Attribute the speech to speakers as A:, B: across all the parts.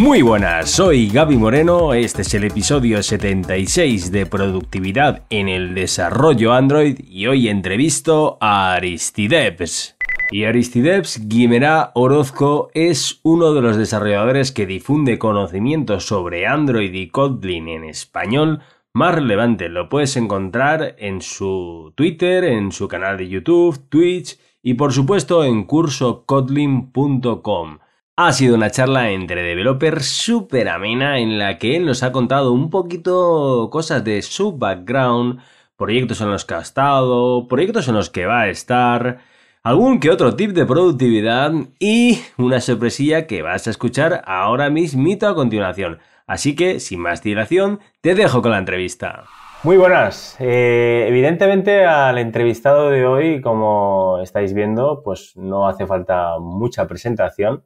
A: Muy buenas, soy Gaby Moreno, este es el episodio 76 de Productividad en el Desarrollo Android y hoy entrevisto a Aristideps. Y Aristideps Guimerá Orozco es uno de los desarrolladores que difunde conocimientos sobre Android y Kotlin en español más relevante. Lo puedes encontrar en su Twitter, en su canal de YouTube, Twitch y por supuesto en cursokotlin.com. Ha sido una charla entre developers súper amena en la que él nos ha contado un poquito cosas de su background, proyectos en los que ha estado, proyectos en los que va a estar, algún que otro tip de productividad y una sorpresilla que vas a escuchar ahora mismito a continuación. Así que, sin más dilación, te dejo con la entrevista.
B: Muy buenas. Eh, evidentemente al entrevistado de hoy, como estáis viendo, pues no hace falta mucha presentación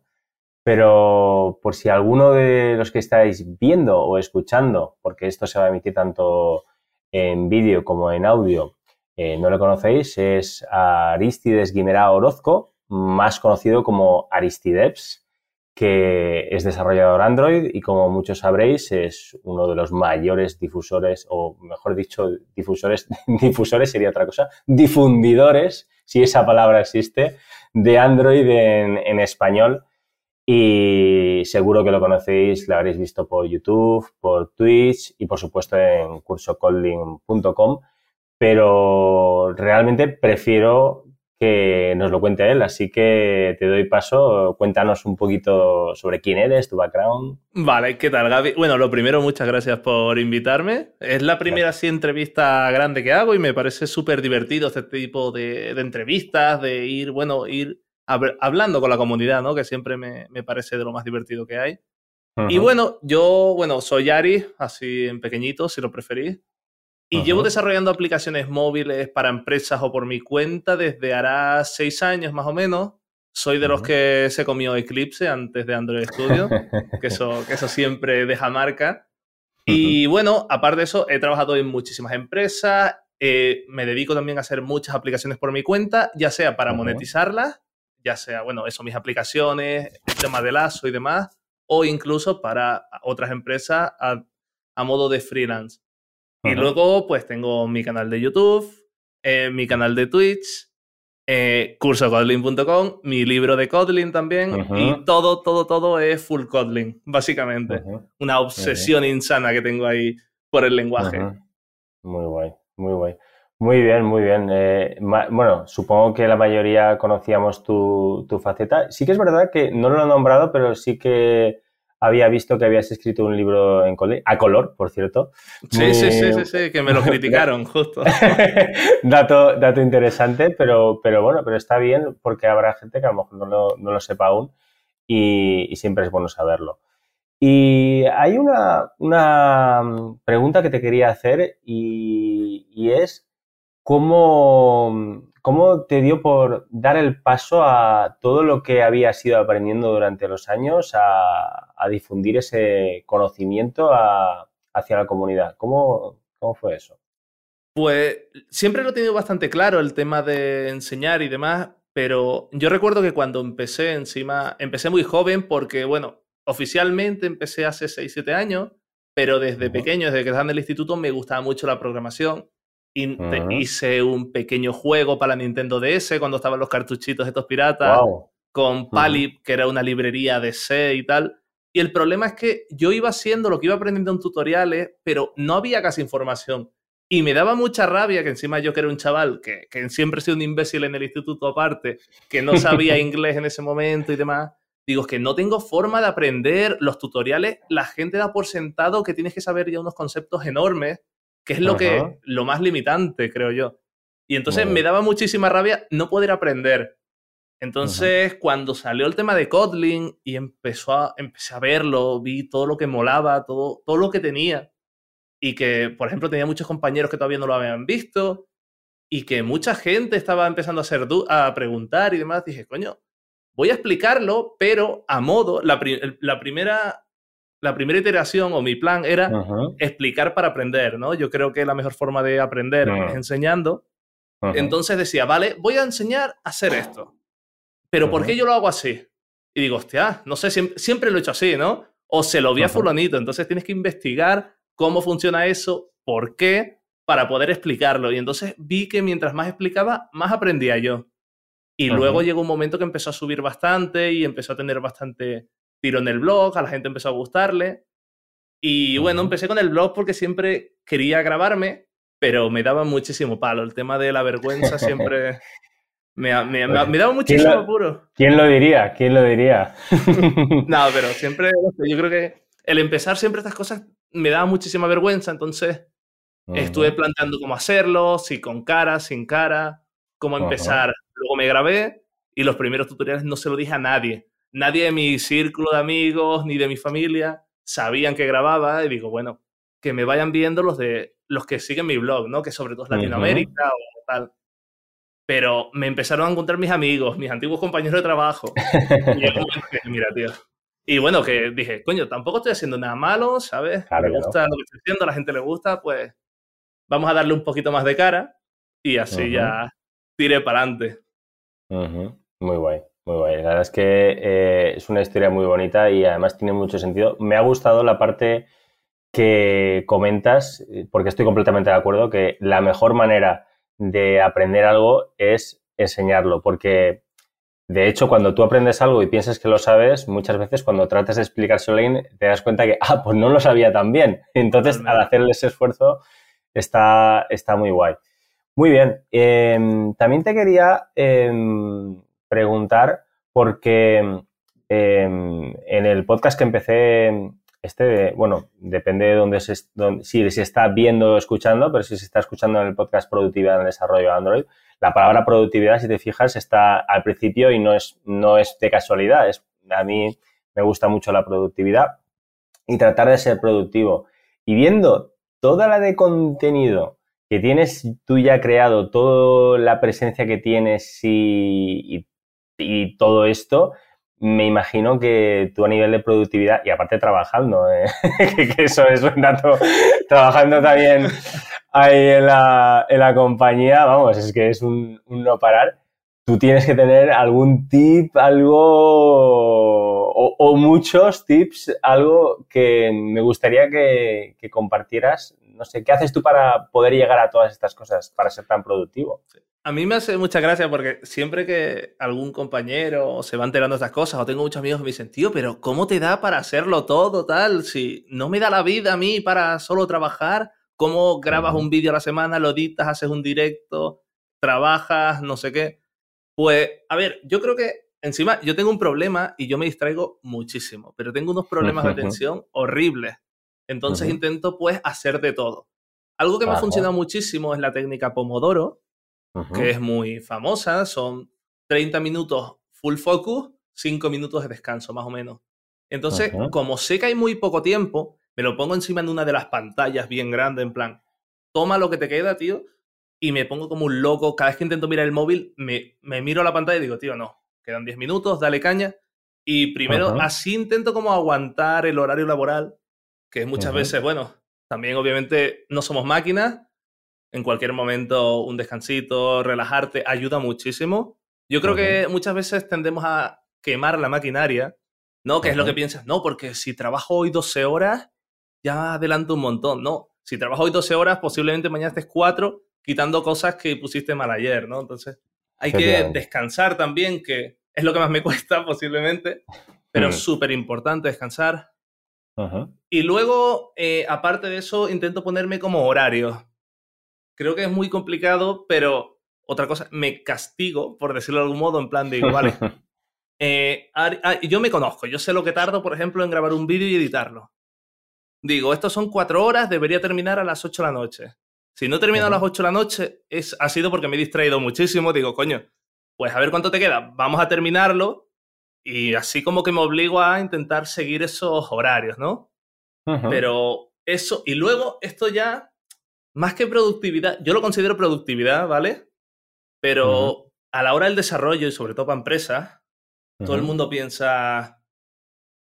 B: pero por si alguno de los que estáis viendo o escuchando, porque esto se va a emitir tanto en vídeo como en audio, eh, no lo conocéis, es Aristides Guimera Orozco, más conocido como Aristideps, que es desarrollador Android y como muchos sabréis es uno de los mayores difusores, o mejor dicho, difusores, difusores sería otra cosa, difundidores, si esa palabra existe, de Android en español y seguro que lo conocéis, lo habréis visto por YouTube, por Twitch y por supuesto en cursocolding.com, pero realmente prefiero que nos lo cuente él, así que te doy paso, cuéntanos un poquito sobre quién eres, tu background.
C: Vale, ¿qué tal Gaby? Bueno, lo primero, muchas gracias por invitarme. Es la primera así entrevista grande que hago y me parece súper divertido este tipo de, de entrevistas, de ir, bueno, ir hablando con la comunidad, ¿no? Que siempre me, parece de lo más divertido que hay. Y bueno, yo, bueno, soy Ari, así en pequeñito, si lo preferís. Y llevo desarrollando aplicaciones móviles para empresas o por mi cuenta desde hará seis años más o menos. Soy de los que se comió Eclipse antes de Android Studio, que, eso, que eso siempre deja marca. Y bueno, aparte de eso, he trabajado en muchísimas empresas. Eh, me dedico también a hacer muchas aplicaciones por mi cuenta, ya sea para monetizarlas ya sea, bueno, eso, mis aplicaciones, el tema de lazo y demás, o incluso para otras empresas a, modo de freelance. Y luego, pues tengo mi canal de YouTube, eh, mi canal de Twitch, eh, cursokotlin.com, mi libro de Kotlin también, y todo, todo, todo es full Kotlin, básicamente. Una obsesión insana que tengo ahí por el lenguaje.
B: Muy guay, muy guay. Muy bien, muy bien. Eh, bueno, supongo que la mayoría conocíamos tu, faceta. Sí que es verdad que no lo he nombrado, pero sí que había visto que habías escrito un libro en a color, por cierto.
C: Sí, sí, sí, sí, sí, que me lo criticaron, justo.
B: dato, dato interesante, pero, pero bueno, pero está bien porque habrá gente que a lo mejor no lo, no lo sepa aún y, siempre es bueno saberlo. Y hay una, una pregunta que te quería hacer y, y es ¿Cómo, ¿Cómo te dio por dar el paso a todo lo que habías ido aprendiendo durante los años a, difundir ese conocimiento hacia la comunidad? ¿Cómo, ¿Cómo fue eso?
C: Pues siempre lo he tenido bastante claro el tema de enseñar y demás, pero yo recuerdo que cuando empecé encima, empecé muy joven porque, bueno, oficialmente empecé hace 6, 7 años, pero desde pequeño, desde que estaba en el instituto, me gustaba mucho la programación hice un pequeño juego para la Nintendo DS cuando estaban los cartuchitos estos piratas. Con Palip, que era una librería de C y tal. Y el problema es que yo iba haciendo lo que iba aprendiendo en tutoriales, pero no había casi información. Y me daba mucha rabia que encima yo que era un chaval, que, que siempre he sido un imbécil en el instituto aparte, que no sabía inglés en ese momento y demás. Digo, que no tengo forma de aprender los tutoriales. La gente da por sentado que tienes que saber ya unos conceptos enormes que es lo, que, lo más limitante, creo yo. Y entonces me daba muchísima rabia no poder aprender. Entonces, cuando salió el tema de Kotlin y empezó a, empecé a verlo, vi todo lo que molaba, todo, todo lo que tenía. Y que, por ejemplo, tenía muchos compañeros que todavía no lo habían visto. Y que mucha gente estaba empezando a, hacer a preguntar y demás. Dije, coño, voy a explicarlo, pero a modo, la, la primera la primera iteración o mi plan era explicar para aprender, ¿no? Yo creo que la mejor forma de aprender es enseñando. Entonces decía, vale, voy a enseñar a hacer esto. Pero ¿por qué yo lo hago así? Y digo, hostia, no sé, siempre, lo he hecho así, ¿no? o se lo vi a fulanito. Entonces tienes que investigar cómo funciona eso, por qué, para poder explicarlo. Y entonces vi que mientras más explicaba, más aprendía yo. Y luego llegó un momento que empezó a subir bastante y empezó a tener bastante tiro en el blog, a la gente empezó a gustarle. Y bueno, empecé con el blog porque siempre quería grabarme, pero me daba muchísimo palo. El tema de la vergüenza siempre me, daba muchísimo apuro.
B: ¿Quién lo diría? ¿Quién lo diría?
C: no, pero siempre, yo creo que el empezar siempre estas cosas me daba muchísima vergüenza, entonces estuve planteando cómo hacerlo, si con cara, sin cara, cómo empezar. Luego me grabé y los primeros tutoriales no se lo dije a nadie. Nadie de mi círculo de amigos ni de mi familia sabían que grababa y digo, bueno, que me vayan viendo los de los que siguen mi blog, ¿no? Que sobre todo es Latinoamérica o tal. Pero me empezaron a encontrar mis amigos, mis antiguos compañeros de trabajo. y mira, tío. Y bueno, que dije, coño, tampoco estoy haciendo nada malo, ¿sabes? me gusta lo que estoy haciendo, a la gente le gusta, pues vamos a darle un poquito más de cara y así ya tiré para adelante.
B: Muy guay. Muy guay. La verdad es que eh, es una historia muy bonita y además tiene mucho sentido. Me ha gustado la parte que comentas, porque estoy completamente de acuerdo, que la mejor manera de aprender algo es enseñarlo, porque de hecho cuando tú aprendes algo y piensas que lo sabes, muchas veces cuando tratas de explicárselo a alguien te das cuenta que, ah, pues no lo sabía tan bien. Entonces, al hacerle ese esfuerzo, está, está muy guay. Muy bien. Em, también te quería em, preguntar porque em, en el podcast que empecé, este, bueno, depende de dónde si se está viendo o escuchando, pero si se está escuchando en el podcast Productividad en Desarrollo de Android, la palabra productividad, si te fijas, está al principio y no es, no es de casualidad. Es, a mí me gusta mucho la productividad y tratar de ser productivo. Y viendo toda la de contenido que tienes tú ya creado, toda la presencia que tienes y y todo esto, me imagino que tú a nivel de productividad, y aparte trabajando, ¿eh? que, eso es un dato, trabajando también ahí en la, en la compañía, vamos, es que es un, no parar. Tú tienes que tener algún tip, algo, o, muchos tips, algo que me gustaría que, compartieras. No sé, ¿qué haces tú para poder llegar a todas estas cosas, para ser tan productivo?
C: A mí me hace mucha gracia porque siempre que algún compañero se va enterando de estas cosas, o tengo muchos amigos que me dicen, tío, pero ¿cómo te da para hacerlo todo tal? Si no me da la vida a mí para solo trabajar, ¿cómo grabas un vídeo a la semana, lo editas, haces un directo, trabajas, no sé qué? Pues, a ver, yo creo que encima yo tengo un problema y yo me distraigo muchísimo, pero tengo unos problemas de atención horribles. Entonces intento pues hacer de todo. Algo que me ha funcionado muchísimo es la técnica Pomodoro, que es muy famosa. Son 30 minutos full focus, 5 minutos de descanso, más o menos. Entonces, como sé que hay muy poco tiempo, me lo pongo encima de una de las pantallas bien grande, en plan, toma lo que te queda, tío, y me pongo como un loco. Cada vez que intento mirar el móvil, me, me miro a la pantalla y digo, tío, no, quedan 10 minutos, dale caña. Y primero, así intento como aguantar el horario laboral, que muchas veces, bueno, también obviamente no somos máquinas, en cualquier momento un descansito, relajarte, ayuda muchísimo. Yo creo que muchas veces tendemos a quemar la maquinaria, ¿no? Que es lo que piensas, no, porque si trabajo hoy 12 horas, ya adelanto un montón, ¿no? Si trabajo hoy 12 horas, posiblemente mañana estés 4 quitando cosas que pusiste mal ayer, ¿no? Entonces, hay que descansar también, que es lo que más me cuesta posiblemente, pero es súper importante descansar. Y luego, eh, aparte de eso, intento ponerme como horario creo que es muy complicado, pero otra cosa, me castigo, por decirlo de algún modo, en plan de igual. Eh, yo me conozco, yo sé lo que tardo, por ejemplo, en grabar un vídeo y editarlo. Digo, estos son cuatro horas, debería terminar a las ocho de la noche. Si no termino a las ocho de la noche, es, ha sido porque me he distraído muchísimo. Digo, coño, pues a ver cuánto te queda. Vamos a terminarlo. Y así como que me obligo a intentar seguir esos horarios, ¿no? Pero eso, y luego esto ya más que productividad, yo lo considero productividad, ¿vale? Pero a la hora del desarrollo y sobre todo para empresas, todo el mundo piensa,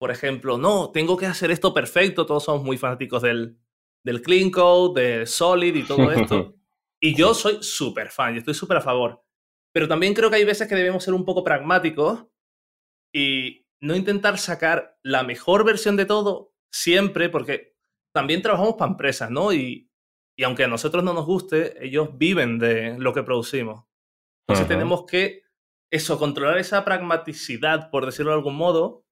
C: por ejemplo, no, tengo que hacer esto perfecto, todos somos muy fanáticos del, del clean code, de solid y todo esto. y yo soy súper fan, yo estoy súper a favor. Pero también creo que hay veces que debemos ser un poco pragmáticos y no intentar sacar la mejor versión de todo siempre, porque también trabajamos para empresas, ¿no? Y, y aunque a nosotros no nos guste, ellos viven de lo que producimos. Entonces tenemos que, eso, controlar esa pragmaticidad, por decirlo de algún modo,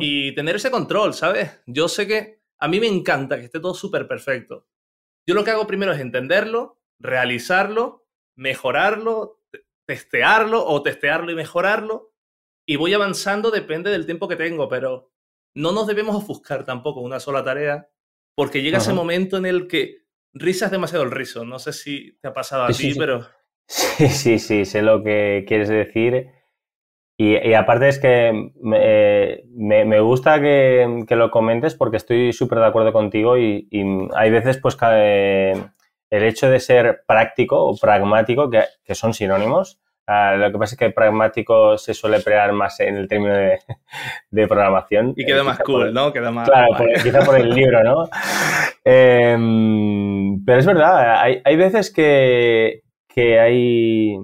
C: y tener ese control, ¿sabes? Yo sé que a mí me encanta que esté todo súper perfecto. Yo lo que hago primero es entenderlo, realizarlo, mejorarlo, testearlo o testearlo y mejorarlo. Y voy avanzando, depende del tiempo que tengo, pero no nos debemos ofuscar tampoco una sola tarea, porque llega ese momento en el que risas demasiado el rizo. No sé si te ha pasado a ti, pero...
B: Sí, sí, sí, sé lo que quieres decir. Y, aparte es que me, gusta que, lo comentes porque estoy súper de acuerdo contigo y, hay veces pues que el hecho de ser práctico o pragmático, que, son sinónimos, ah, lo que pasa es que pragmático se suele emplear más en el término de, programación.
C: Y queda eh, más cool, ¿no? Queda más...
B: Claro, quizá por el libro, ¿no? Em, pero es verdad, hay, hay veces que, que hay...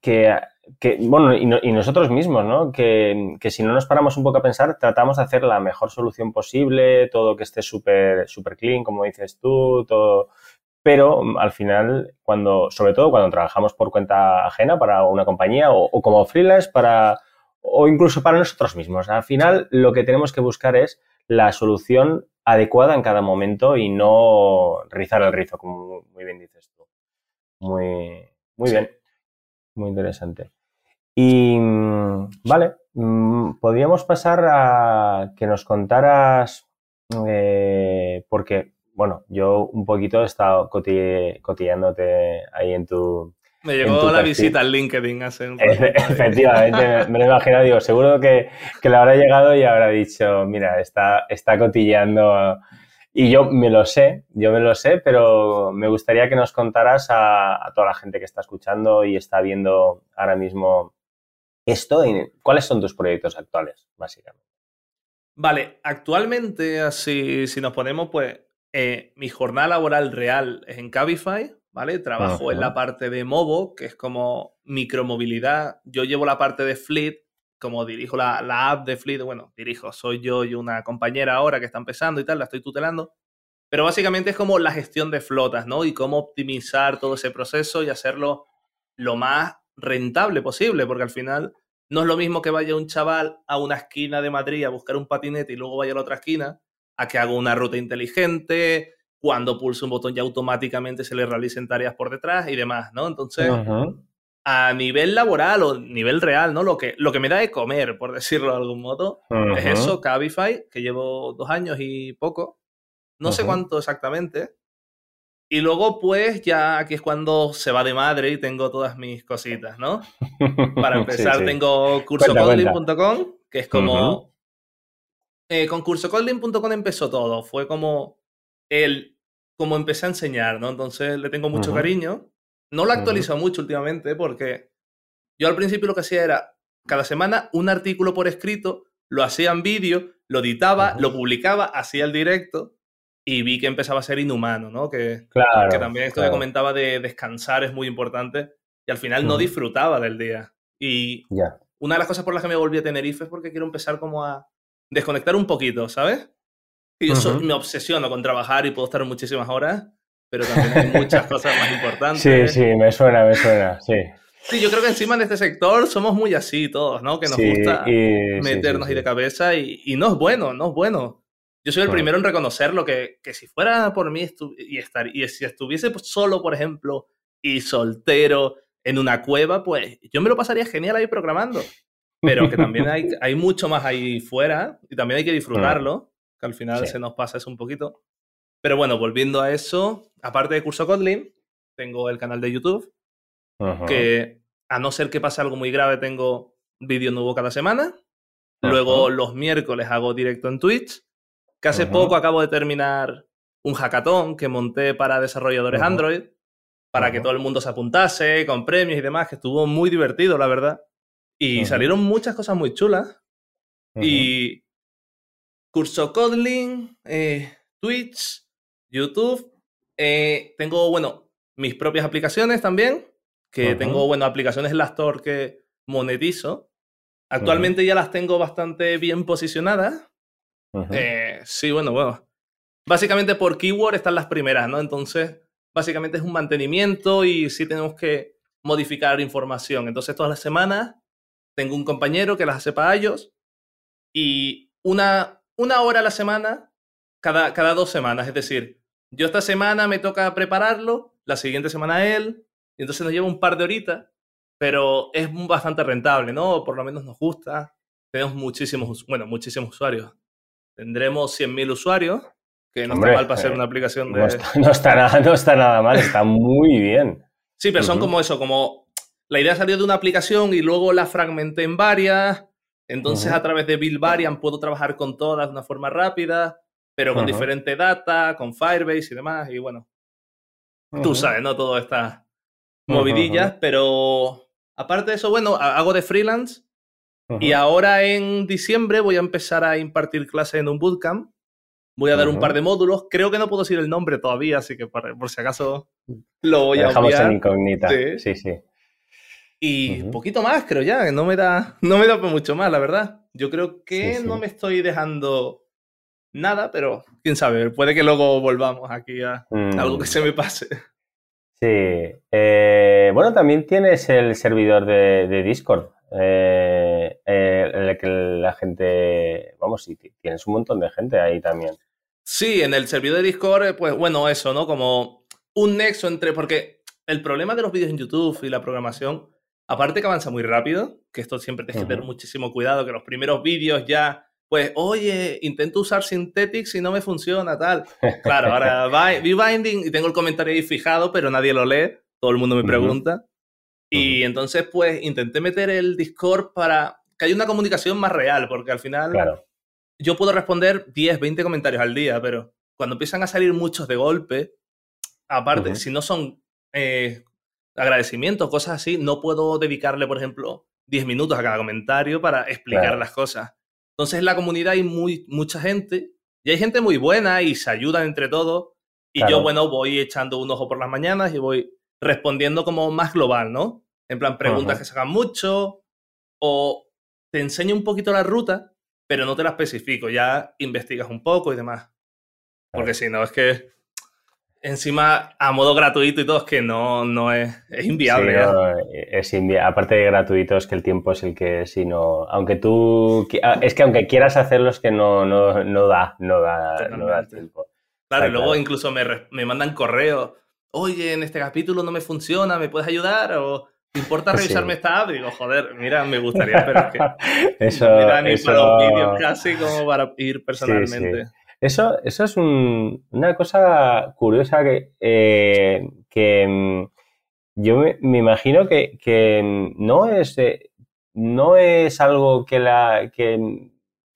B: que que, bueno, y, nosotros mismos, ¿no? Que, si no nos paramos un poco a pensar, tratamos de hacer la mejor solución posible, todo que esté súper super clean, como dices tú, todo. Pero mm, al final, cuando, sobre todo cuando trabajamos por cuenta ajena para una compañía o, como freelance para, o incluso para nosotros mismos, al final lo que tenemos que buscar es la solución adecuada en cada momento y no rizar el rizo, como muy bien dices tú. Muy, muy bien. Muy interesante. Y mm, vale, mm, podríamos pasar a que nos contaras, eh, porque, bueno, yo un poquito he estado cotillándote ahí en tu...
C: Me llegó la visita al LinkedIn hace un
B: Efectivamente, me, lo he imaginado, digo, seguro que, que, le habrá llegado y habrá dicho, mira, está, está cotillando y yo me lo sé, yo me lo sé, pero me gustaría que nos contaras a, toda la gente que está escuchando y está viendo ahora mismo esto. ¿Cuáles son tus proyectos actuales, básicamente?
C: Vale, actualmente, así, si nos ponemos, pues, eh, mi jornada laboral real es en Cabify, ¿vale? Trabajo en la parte de Movo, que es como micromovilidad. Yo llevo la parte de Fleet, como dirijo la, app de Fleet, bueno, dirijo, soy yo y una compañera ahora que está empezando y tal, la estoy tutelando. Pero básicamente es como la gestión de flotas, ¿no? Y cómo optimizar todo ese proceso y hacerlo lo más rentable posible, porque al final no es lo mismo que vaya un chaval a una esquina de Madrid a buscar un patinete y luego vaya a la otra esquina, a que haga una ruta inteligente, cuando pulse un botón ya automáticamente se le realicen tareas por detrás y demás, ¿no? Entonces, a nivel laboral o nivel real, ¿no? Lo que, lo que me da de comer, por decirlo de algún modo, es eso, Cabify, que llevo dos años y poco. No sé cuánto exactamente. Y luego, pues, ya aquí es cuando se va de madre y tengo todas mis cositas, ¿no? Para empezar, tengo cursocodling.com, que es como... Eh, empezó todo. Fue como el... Como empecé a enseñar, ¿no? Entonces le tengo mucho cariño. No lo actualizo mucho últimamente porque yo al principio lo que hacía era cada semana un artículo por escrito, lo hacía en vídeo, lo editaba, lo publicaba, hacía el directo y vi que empezaba a ser inhumano, ¿no? Que, que también esto que comentaba de descansar es muy importante y al final no disfrutaba del día. Y una de las cosas por las que me volví a Tenerife es porque quiero empezar como a desconectar un poquito, ¿sabes? Y yo me obsesiono con trabajar y puedo estar muchísimas horas pero también hay muchas cosas más importantes.
B: Sí, sí, me suena, me suena, sí.
C: Sí, yo creo que encima en este sector somos muy así todos, ¿no? Que nos gusta meternos ahí de cabeza y, y, no es bueno, no es bueno. Yo soy el primero en reconocerlo, que, que si fuera por mí y, estar, y si estuviese pues solo, por ejemplo, y soltero en una cueva, pues yo me lo pasaría genial ahí programando. Pero que también hay, hay mucho más ahí fuera y también hay que disfrutarlo, que al final se nos pasa eso un poquito. Pero bueno, volviendo a eso, aparte de curso Kotlin, tengo el canal de YouTube, que a no ser que pase algo muy grave, tengo vídeo nuevo cada semana. Luego los miércoles hago directo en Twitch, que hace poco acabo de terminar un hackathon que monté para desarrolladores Android, para que todo el mundo se apuntase, con premios y demás, que estuvo muy divertido, la verdad. Y salieron muchas cosas muy chulas. Y curso Kotlin, eh, Twitch, YouTube. Eh, tengo, bueno, mis propias aplicaciones también, que tengo, bueno, aplicaciones en la Store que monetizo. Actualmente ya las tengo bastante bien posicionadas. Eh, sí, bueno, bueno. Básicamente por keyword están las primeras, ¿no? Entonces, básicamente es un mantenimiento y sí tenemos que modificar información. Entonces, todas las semanas tengo un compañero que las hace para ellos y una, una hora a la semana, cada, cada dos semanas. Es decir, yo esta semana me toca prepararlo, la siguiente semana él, y entonces nos lleva un par de horitas, pero es bastante rentable, ¿no? Por lo menos nos gusta. Tenemos muchísimos, bueno, muchísimos usuarios. Tendremos 100.000 usuarios, que no está mal para ser eh, una aplicación de...
B: No está, nada, no está nada mal, está muy bien.
C: Sí, pero son como eso, como la idea salió de una aplicación y luego la fragmenté en varias. Entonces, a través de Build Variant puedo trabajar con todas de una forma rápida, pero con diferente data, con Firebase y demás. Y bueno, tú sabes, ¿no? Todas estas movidillas, pero aparte de eso, bueno, hago de freelance. Y ahora en diciembre voy a empezar a impartir clases en un bootcamp. Voy a dar un par de módulos. Creo que no puedo decir el nombre todavía, así que por, si acaso lo voy a
B: dejamos en incógnita. Sí, sí.
C: Y poquito más, creo ya, que no me da, no me da mucho más, la verdad. Yo creo que no me estoy dejando nada, pero quién sabe, puede que luego volvamos aquí a algo que mm. se me pase.
B: Sí. Eh, bueno, también tienes el servidor de, Discord. Eh, eh, en el que la gente, vamos, sí, tienes un montón de gente ahí también.
C: Sí, en el servidor de Discord, pues bueno, eso, ¿no? Como un nexo entre, porque el problema de los vídeos en YouTube y la programación, aparte que avanza muy rápido, que esto siempre tienes que tener muchísimo cuidado, que los primeros vídeos ya, pues, oye, intento usar Synthetics y no me funciona, tal. Claro, ahora V-Binding y tengo el comentario ahí fijado, pero nadie lo lee, todo el mundo me pregunta. Y entonces, pues, intenté meter el Discord para que haya una comunicación más real, porque al final yo puedo responder 10, 20 comentarios al día, pero cuando empiezan a salir muchos de golpe, aparte, si no son eh, agradecimientos, cosas así, no puedo dedicarle, por ejemplo, 10 minutos a cada comentario para explicar las cosas. Entonces, en la comunidad hay muy, mucha gente y hay gente muy buena y se ayudan entre todos. Y yo, bueno, voy echando un ojo por las mañanas y voy respondiendo como más global, ¿no? En plan, preguntas que se hagan mucho o te enseño un poquito la ruta, pero no te la especifico, ya investigas un poco y demás. Porque si no, es que encima a modo gratuito y todo, es que no, no es, es inviable.
B: es Aparte de gratuito, es que el tiempo es el que si no. Aunque tú. Ah, es que aunque quieras hacerlo, es que no, no, no da, no da, no da tiempo.
C: Claro, y luego incluso me, me mandan correos. Oye, en este capítulo no me funciona, ¿me puedes ayudar? O ¿te importa revisarme esta app? Y digo, joder, mira, me gustaría, pero es que
B: eso, me
C: ni para los vídeos casi como para ir personalmente.
B: Eso, eso es una cosa curiosa que, eh, que mm, yo me, imagino que, no, es, eh, no es algo que la, que,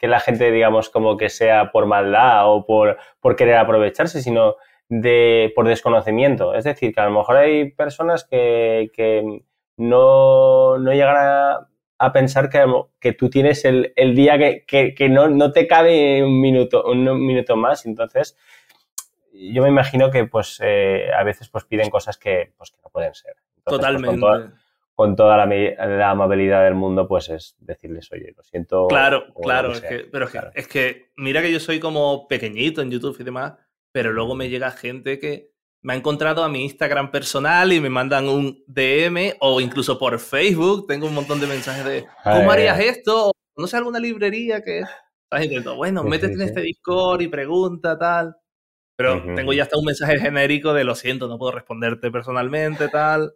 B: la gente, digamos, como que sea por maldad o por, por querer aprovecharse, sino de, por desconocimiento. Es decir, que a lo mejor hay personas que, que no, no llegan a a pensar que, que tú tienes el, el día que, que, no, no, te cabe un minuto, un minuto más. Entonces, yo me imagino que pues eh, a veces pues piden cosas que, pues, que no pueden ser.
C: Pues, Totalmente.
B: con toda, la, la, amabilidad del mundo, pues es decirles, oye, lo siento.
C: Claro, claro, es que, pero es, Que, es que mira que yo soy como pequeñito en YouTube y demás, pero luego me llega gente que me ha encontrado a mi Instagram personal y me mandan un DM o incluso por Facebook tengo un montón de mensajes de ¿cómo harías esto? no sé, alguna librería que estás intentando, bueno, métete en este Discord y pregunta, tal. Pero tengo ya hasta un mensaje genérico de lo siento, no puedo responderte personalmente, tal.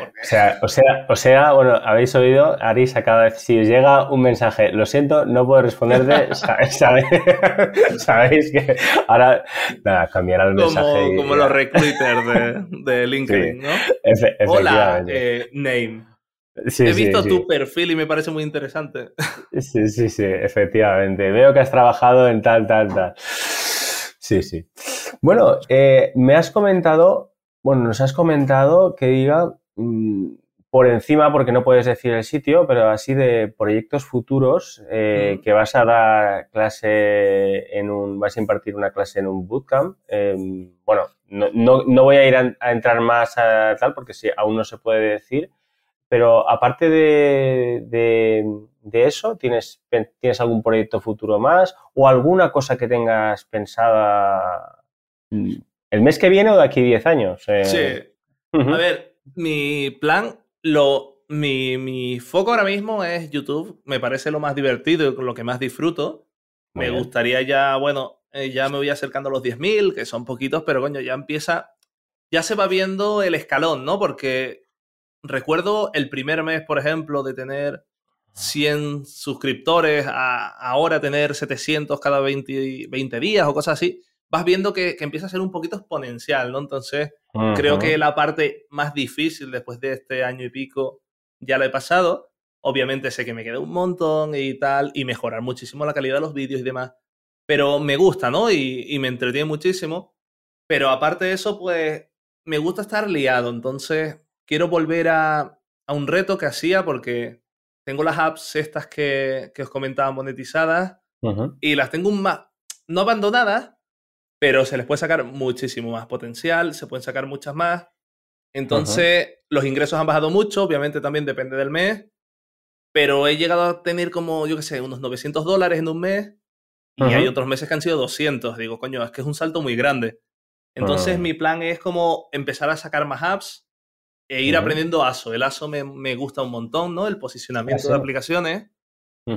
B: O sea, o sea, o sea, bueno, habéis oído, Arisa, cada vez si os llega un mensaje, lo siento, no puedo responderte, sabéis, que ahora nada, cambiará el mensaje.
C: Como los recruiters de, LinkedIn, ¿no? Hola, eh, name. He visto tu perfil y me parece muy interesante.
B: Sí, sí, sí, efectivamente. Veo que has trabajado en tal, tal, tal. Sí, sí. Bueno, eh, me has comentado bueno, nos has comentado que diga mm, por encima, porque no puedes decir el sitio, pero así de proyectos futuros eh, que vas a dar clase en un, vas a impartir una clase en un bootcamp. Em, bueno, no, no, voy a ir a, entrar más a tal porque si aún no se puede decir, pero aparte de, de, eso, ¿tienes, ¿tienes algún proyecto futuro más o alguna cosa que tengas pensada el mes que viene o de aquí 10 años?
C: Eh, sí. A ver, mi plan, lo, mi, mi, foco ahora mismo es YouTube. Me parece lo más divertido y lo que más disfruto. me gustaría ya, bueno, eh, ya me voy acercando a los 10.000, que son poquitos, pero coño, ya empieza, ya se va viendo el escalón, ¿no? Porque recuerdo el primer mes, por ejemplo, de tener 100 suscriptores a ahora tener 700 cada 20, 20 días o cosas así, vas viendo que, empieza a ser un poquito exponencial, ¿no? Entonces, creo que la parte más difícil después de este año y pico ya la he pasado. Obviamente sé que me queda un montón y tal, y mejorar muchísimo la calidad de los vídeos y demás. Pero me gusta, ¿no? Y, y me entretiene muchísimo. Pero aparte de eso, pues me gusta estar liado. Entonces, quiero volver a, un reto que hacía porque tengo las apps estas que, os comentaba monetizadas y las tengo un más, no abandonadas, pero se les puede sacar muchísimo más potencial, se pueden sacar muchas más. Entonces, los ingresos han bajado mucho, obviamente también depende del mes, pero he llegado a tener como, yo qué sé, unos 900 dólares en un mes y hay otros meses que han sido 200. Digo, coño, es que es un salto muy grande. Entonces, ah. mi plan es como empezar a sacar más apps, e ir aprendiendo ASO. El ASO me, me, gusta un montón, ¿no? El posicionamiento de aplicaciones.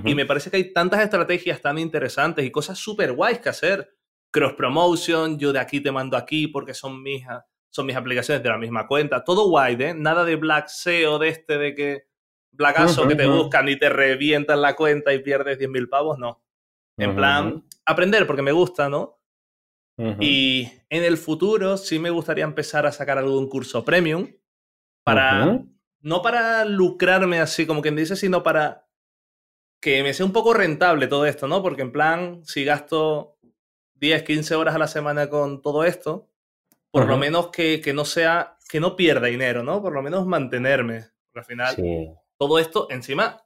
C: Y me parece que hay tantas estrategias tan interesantes y cosas súper guays que hacer. Cross promotion, yo de aquí te mando aquí porque son mis, son mis aplicaciones de la misma cuenta. Todo guay, ¿eh? Nada de Black SEO de este de que Black ASO que te buscan y te revientan la cuenta y pierdes 10.000 pavos, no. En plan, aprender porque me gusta, ¿no? Y en el futuro sí me gustaría empezar a sacar algún curso premium para, no para lucrarme así como quien dice, sino para que me sea un poco rentable todo esto, ¿no? Porque en plan, si gasto 10, 15 horas a la semana con todo esto, por lo menos que, que, no sea, que no pierda dinero, ¿no? Por lo menos mantenerme. Porque al final, todo esto, encima,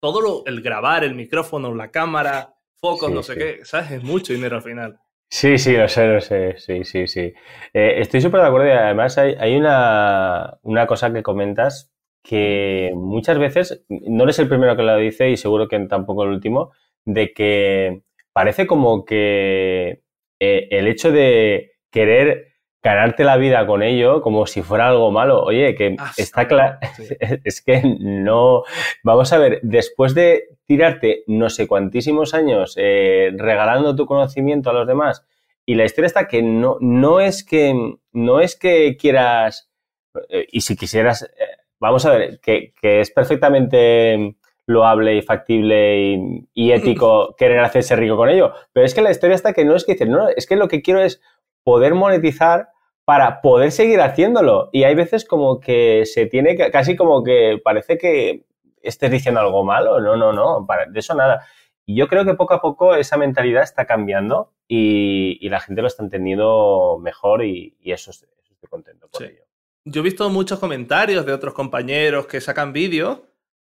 C: todo lo, el grabar, el micrófono, la cámara, focos, no sé qué, ¿sabes? Es mucho dinero al final.
B: Sí, sí, lo sé, lo sé, sí, sí, sí. Eh, estoy súper de acuerdo y además hay, hay una, una, cosa que comentas que muchas veces, no eres el primero que lo dice y seguro que tampoco el último, de que parece como que eh, el hecho de querer ganarte la vida con ello como si fuera algo malo. Oye, que ah, está claro, es que no, vamos a ver, después de tirarte no sé cuantísimos años eh, regalando tu conocimiento a los demás y la historia está que no, no es que no es que quieras eh, y si quisieras, eh, vamos a ver, que, es perfectamente loable y factible y, ético querer hacerse rico con ello, pero es que la historia está que no es que dices, no, es que lo que quiero es poder monetizar para poder seguir haciéndolo. Y hay veces como que se tiene que, casi como que parece que estés diciendo algo malo. No, no, no, de eso nada. Y yo creo que poco a poco esa mentalidad está cambiando y, la gente lo está entendiendo mejor y, eso, estoy contento por ello.
C: Yo he visto muchos comentarios de otros compañeros que sacan vídeos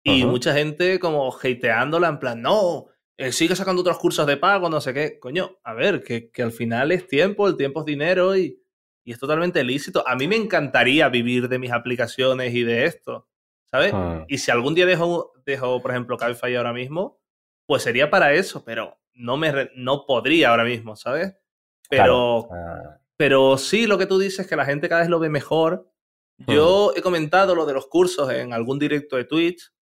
C: y mucha gente como hateándola en plan, no, eh, sigue sacando otros cursos de pago, no sé qué. Coño, a ver, que, que al final es tiempo, el tiempo es dinero y, y es totalmente lícito. A mí me encantaría vivir de mis aplicaciones y de esto, ¿sabes? Ah. Y si algún día dejo, dejo por ejemplo, Cabify ahora mismo, pues sería para eso, pero no, me, no podría ahora mismo, ¿sabes? Pero, ah. pero sí, lo que tú dices, que la gente cada vez lo ve mejor. Yo he comentado lo de los cursos en algún directo de Twitch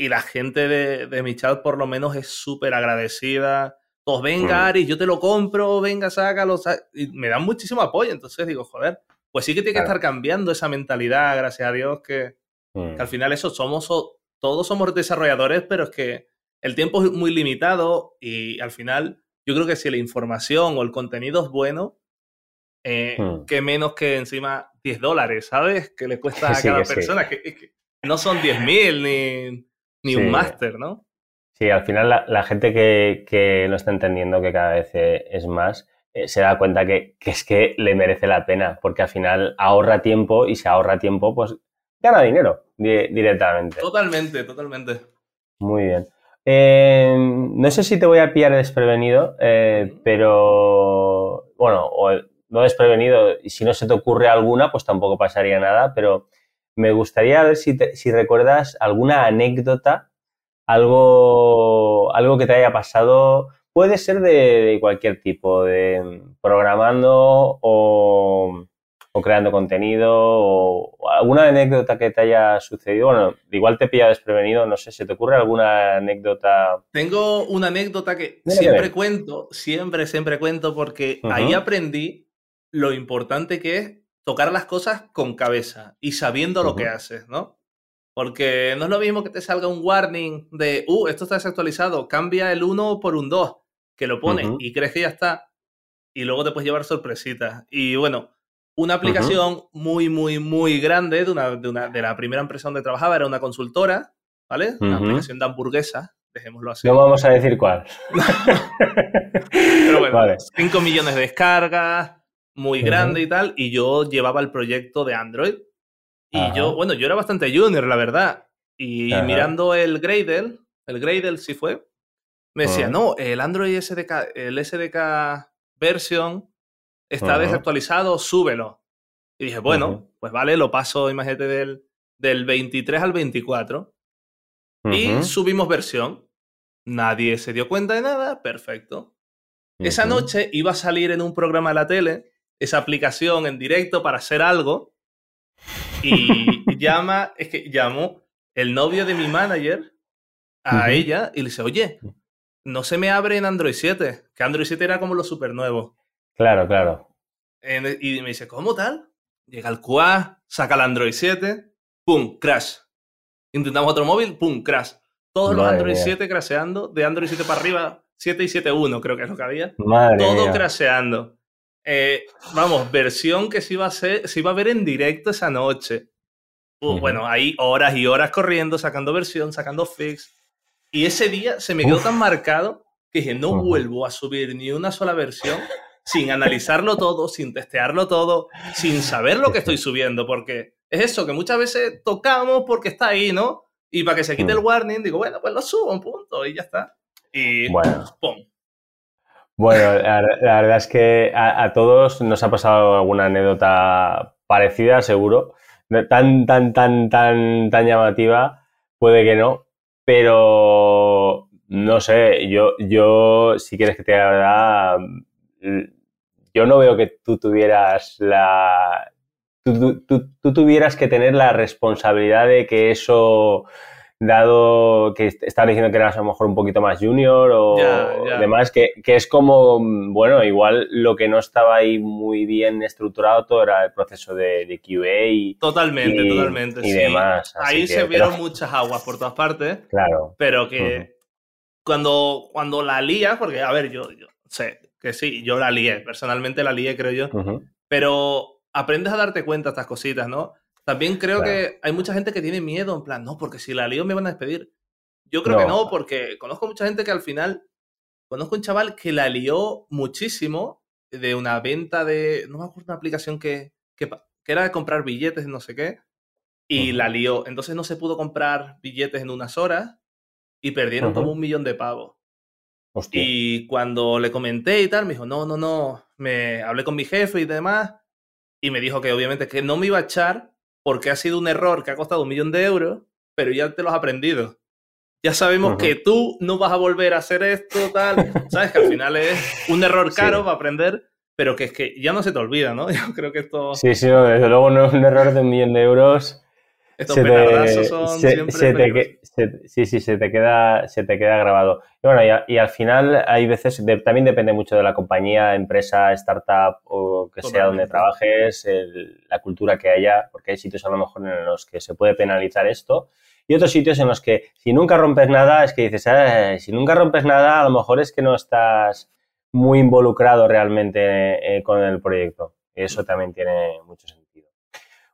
C: y la gente de, de mi chat por lo menos es súper agradecida pues venga, Ari, yo te lo compro, venga, sácalo. Y me dan muchísimo apoyo. Entonces digo, joder, pues sí que tiene que estar cambiando esa mentalidad, gracias a Dios, que, al final eso somos, todos somos desarrolladores, pero es que el tiempo es muy limitado y al final yo creo que si la información o el contenido es bueno, eh, que menos que encima 10 dólares, ¿sabes? Que le cuesta a cada persona, que, no son 10 mil ni, ni un máster, ¿no?
B: Sí, al final la, gente que, que, no está entendiendo que cada vez eh, es más, eh, se da cuenta que, es que le merece la pena, porque al final ahorra tiempo y si ahorra tiempo, pues gana dinero directamente.
C: Totalmente, totalmente.
B: Muy bien. Eh, no sé si te voy a pillar desprevenido, pero bueno, o no desprevenido, y si no se te ocurre alguna, pues tampoco pasaría nada, pero me gustaría ver si, si recuerdas alguna anécdota, algo, algo que te haya pasado. Puede ser de, cualquier tipo, de programando o, creando contenido o alguna anécdota que te haya sucedido. Bueno, igual te pilla desprevenido, no sé, ¿se te ocurre alguna anécdota?
C: Tengo una anécdota que siempre cuento, siempre, siempre cuento, porque ahí aprendí lo importante que es tocar las cosas con cabeza y sabiendo lo que haces, ¿no? Porque no es lo mismo que te salga un warning de, uh, esto está desactualizado, cambia el 1 por un 2, que lo pones y crees que ya está, y luego te puedes llevar sorpresitas. Y bueno, una aplicación muy, muy, muy grande de, una, de, una, de la primera empresa donde trabajaba, era una consultora, ¿vale? Una aplicación de hamburguesa, dejémoslo así.
B: No vamos a decir cuál.
C: Pero bueno, 5 millones de descargas, muy grande y tal, y yo llevaba el proyecto de Android. Y yo, bueno, yo era bastante junior, la verdad. Y mirando el Gradle, el Gradle sí fue, me decía, no, el Android SDK, el SDK version está desactualizado, súbelo. Y dije, bueno, pues vale, lo paso, imagínate, del, del 23 al 24. Y subimos versión. Nadie se dio cuenta de nada, perfecto. Esa noche iba a salir en un programa de la tele esa aplicación en directo para hacer algo y llama, es que llamó el novio de mi manager a ella y le dice, oye, no se me abre en Android 7, que Android 7 era como lo super nuevo.
B: Claro, claro.
C: y me dice, ¿cómo tal? Llega el QA, saca el Android 7, ¡pum! Crash. Intentamos otro móvil, ¡pum! Crash. Todos los Android 7 crasheando, de Android 7 para arriba, 7 y 7.1 creo que es lo que había. Todo crasheando. Eh, vamos, versión que se iba, a hacer, se iba a ver en directo esa noche. Bueno, ahí horas y horas corriendo, sacando versión, sacando fix. Y ese día se me quedó tan marcado que dije, no vuelvo a subir ni una sola versión sin analizarlo todo, sin testearlo todo, sin saber lo que estoy subiendo, porque es eso, que muchas veces tocamos porque está ahí, ¿no? Y para que se quite el warning, digo, bueno, pues lo subo un punto y ya está. Y bueno. ¡pum!
B: Bueno, la, verdad es que a, todos nos ha pasado alguna anécdota parecida, seguro. Tan, tan, tan, tan, tan llamativa, puede que no, pero no sé, yo, yo, si quieres que te diga la verdad, yo no veo que tú tuvieras la. tú tuvieras que tener la responsabilidad de que eso dado que estaba diciendo que eras a lo mejor un poquito más junior o demás, que, es como, bueno, igual lo que no estaba ahí muy bien estructurado todo era el proceso de, QA y...
C: Totalmente, totalmente,
B: y demás.
C: Ahí se vieron muchas aguas por todas partes.
B: Claro.
C: Pero que cuando, cuando la lías, porque, a ver, yo, yo sé que sí, yo la lié, personalmente la lié, creo yo, pero aprendes a darte cuenta de estas cositas, ¿no? También creo que hay mucha gente que tiene miedo, en plan, no, porque si la lío me van a despedir. Yo creo que no, porque conozco mucha gente que al final, conozco un chaval que la lió muchísimo de una venta de, no me acuerdo, una aplicación que, que, era de comprar billetes, no sé qué, y la lió. Entonces no se pudo comprar billetes en unas horas y perdieron como un millón de pavos. Y cuando le comenté y tal, me dijo, no, no, no, me hablé con mi jefe y demás, y me dijo que obviamente que no me iba a echar porque ha sido un error que ha costado un millón de euros, pero ya te lo has aprendido. Ya sabemos que tú no vas a volver a hacer esto, tal. Sabes que al final es un error caro para aprender, pero que es que ya no se te olvida, ¿no? Yo creo que esto.
B: Sí, sí, desde luego no es un error de un millón de euros.
C: Estos se son siempre.
B: sí, sí, se te queda, se te queda grabado. Y bueno, y, al final hay veces, también depende mucho de la compañía, empresa, startup o que sea donde trabajes, la cultura que haya, porque hay sitios a lo mejor en los que se puede penalizar esto y otros sitios en los que si nunca rompes nada, es que dices, si nunca rompes nada, a lo mejor es que no estás muy involucrado realmente eh, con el proyecto. Y eso también tiene mucho sentido.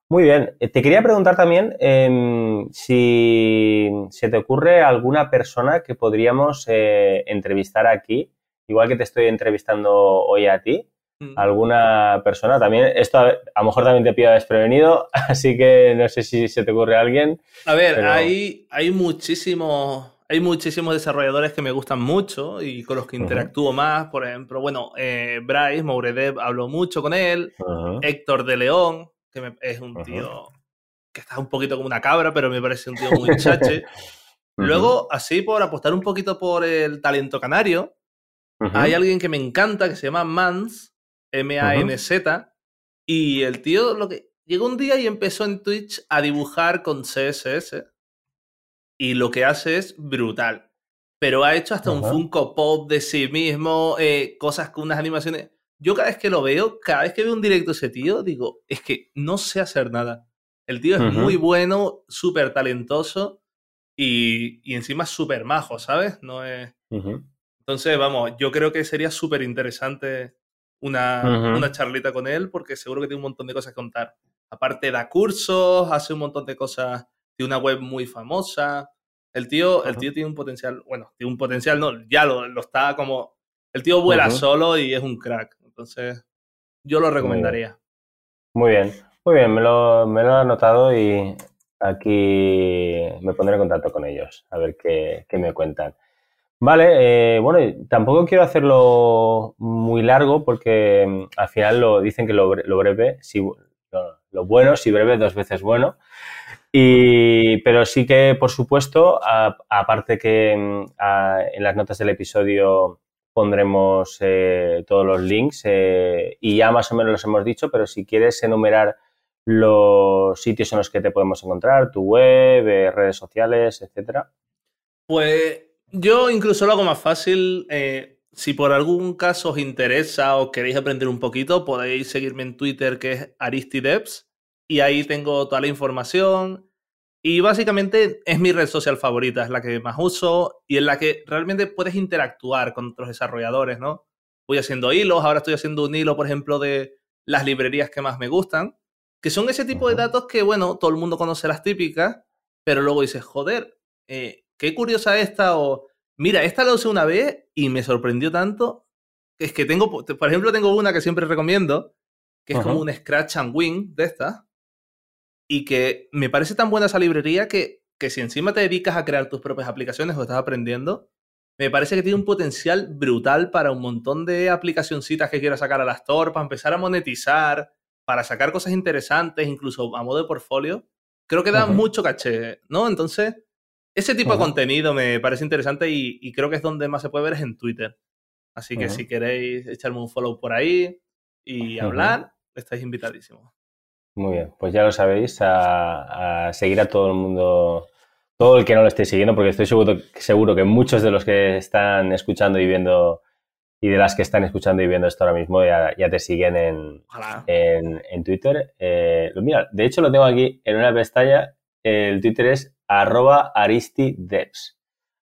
B: Muy bien. Eh, te quería preguntar también em, si se te ocurre alguna persona que podríamos eh, entrevistar aquí, igual que te estoy entrevistando hoy a ti. Mm. Alguna persona también, esto a, lo mejor también te pido desprevenido, así que no sé si se te ocurre alguien.
C: A ver, hay, hay muchísimos hay muchísimos desarrolladores que me gustan mucho y con los que interactúo más. Por ejemplo, bueno, eh, Bryce Mouredev, hablo mucho con él. Héctor de León, que es un tío que está un poquito como una cabra, pero me parece un tío muy chache. Luego, así por apostar un poquito por el talento canario, hay alguien que me encanta que se llama Mans, M-A-N-Z, y el tío lo que llegó un día y empezó en Twitch a dibujar con CSS. Y lo que hace es brutal. Pero ha hecho hasta un Funko Pop de sí mismo, eh, cosas con unas animaciones. Yo cada vez que lo veo, cada vez que veo un directo ese tío, digo, es que no sé hacer nada. El tío es muy bueno, súper talentoso y, y, encima súper majo, ¿sabes? No es... Entonces, vamos, yo creo que sería súper interesante una, una, charlita con él porque seguro que tiene un montón de cosas que contar. Aparte da cursos, hace un montón de cosas de una web muy famosa. El tío, el tío tiene un potencial, bueno, tiene un potencial, no, ya lo, lo está como... El tío vuela solo y es un crack. Entonces, yo lo recomendaría.
B: Muy bien, muy bien, me lo, me lo he anotado y aquí me pondré en contacto con ellos a ver qué, qué me cuentan. Vale, eh, bueno, tampoco quiero hacerlo muy largo porque mm, al final lo dicen que lo, breve, si, lo, bueno, si breve, dos veces bueno. Y, pero sí que, por supuesto, aparte que mm, en las notas del episodio pondremos eh, todos los links eh, y ya más o menos los hemos dicho, pero si quieres enumerar los sitios en los que te podemos encontrar, tu web, redes sociales, etcétera.
C: Pues yo incluso lo hago más fácil. Eh, si por algún caso os interesa o queréis aprender un poquito, podéis seguirme en Twitter, que es Aristideps, y ahí tengo toda la información. Y básicamente es mi red social favorita, es la que más uso y en la que realmente puedes interactuar con otros desarrolladores, ¿no? Voy haciendo hilos, ahora estoy haciendo un hilo, por ejemplo, de las librerías que más me gustan, que son ese tipo de datos que, bueno, todo el mundo conoce las típicas, pero luego dices, joder, eh, qué curiosa esta o mira, esta la usé una vez y me sorprendió tanto. Es que tengo, por ejemplo, tengo una que siempre recomiendo, que es como un Scratch and Wing de esta, y que me parece tan buena esa librería que, que si encima te dedicas a crear tus propias aplicaciones o estás aprendiendo, me parece que tiene un potencial brutal para un montón de aplicacioncitas que quieras sacar a las Store, para empezar a monetizar, para sacar cosas interesantes, incluso a modo de portfolio. Creo que da mucho caché, ¿no? Entonces, ese tipo de contenido me parece interesante y, creo que es donde más se puede ver es en Twitter. Así que si queréis echarme un follow por ahí y hablar, estáis invitadísimos.
B: Muy bien, pues ya lo sabéis, a, seguir a todo el mundo, todo el que no lo esté siguiendo, porque estoy seguro, seguro que muchos de los que están escuchando y viendo y de las que están escuchando y viendo esto ahora mismo ya, te siguen en, en, Twitter. Eh, mira, de hecho lo tengo aquí en una pestaña, el Twitter es arroba aristidevs.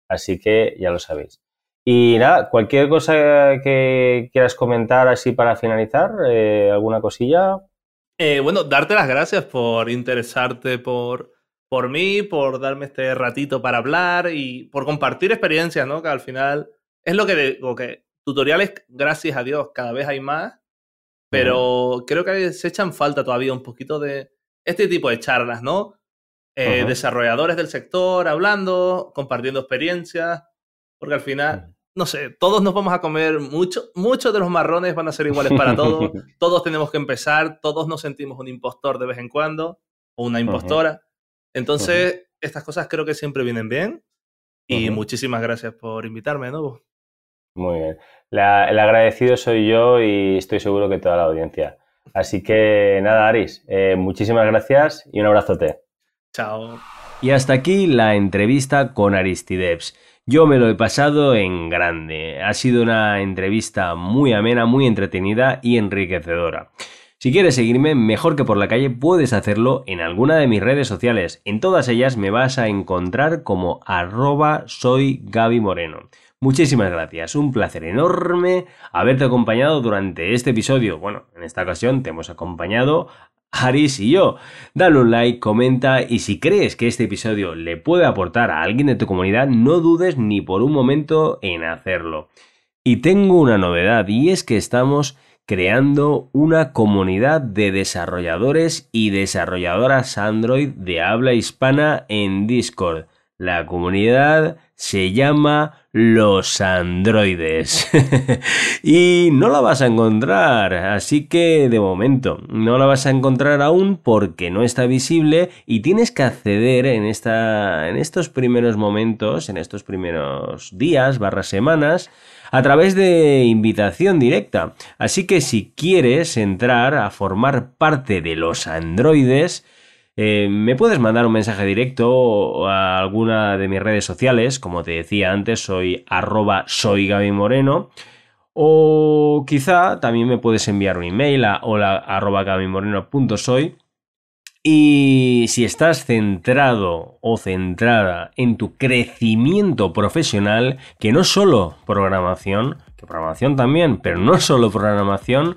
B: Así que ya lo sabéis. Y nada, cualquier cosa que quieras comentar así para finalizar, eh, alguna cosilla.
C: Eh, bueno, darte las gracias por interesarte por, por mí, por darme este ratito para hablar y por compartir experiencias, ¿no? Que al final es lo que digo, que tutoriales, gracias a Dios, cada vez hay más, pero creo que se echan falta todavía un poquito de este tipo de charlas, ¿no? Eh, desarrolladores del sector hablando, compartiendo experiencias, porque al final, no sé, todos nos vamos a comer mucho, muchos de los marrones van a ser iguales para todos, todos tenemos que empezar, todos nos sentimos un impostor de vez en cuando, o una impostora. Entonces, estas cosas creo que siempre vienen bien. Y muchísimas gracias por invitarme de nuevo.
B: Muy bien. el agradecido soy yo y estoy seguro que toda la audiencia. Así que nada, Aris, eh, muchísimas gracias y un abrazote.
C: Chao.
A: Y hasta aquí la entrevista con Aristideps. Yo me lo he pasado en grande. Ha sido una entrevista muy amena, muy entretenida y enriquecedora. Si quieres seguirme mejor que por la calle, puedes hacerlo en alguna de mis redes sociales. En todas ellas me vas a encontrar como arroba soy Gaby Moreno. Muchísimas gracias, un placer enorme haberte acompañado durante este episodio. Bueno, en esta ocasión te hemos acompañado Aris y yo. Dale un like, comenta y si crees que este episodio le puede aportar a alguien de tu comunidad, no dudes ni por un momento en hacerlo. Y tengo una novedad y es que estamos creando una comunidad de desarrolladores y desarrolladoras Android de habla hispana en Discord.
B: La comunidad se llama los androides. y no la vas a encontrar, así que de momento no la vas a encontrar aún porque no está visible y tienes que acceder en, esta, en estos primeros momentos, en estos primeros días, barras semanas, a través de invitación directa. Así que si quieres entrar a formar parte de los androides, eh, me puedes mandar un mensaje directo a alguna de mis redes sociales, como te decía antes, soy arroba soy Gaby Moreno. O quizá también me puedes enviar un email a hola Y si estás centrado o centrada en tu crecimiento profesional, que no solo programación, que programación también, pero no solo programación,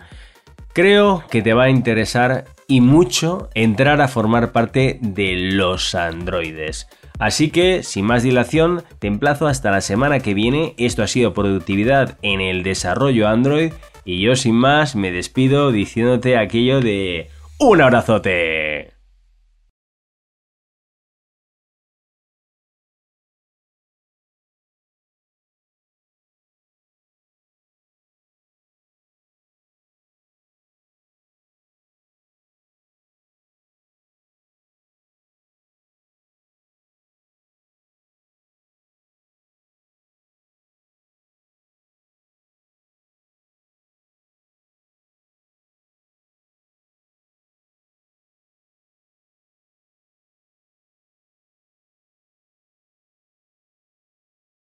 B: creo que te va a interesar y mucho entrar a formar parte de los androides. Así que, sin más dilación, te emplazo hasta la semana que viene. Esto ha sido productividad en el desarrollo Android y yo sin más me despido diciéndote aquello de un abrazote.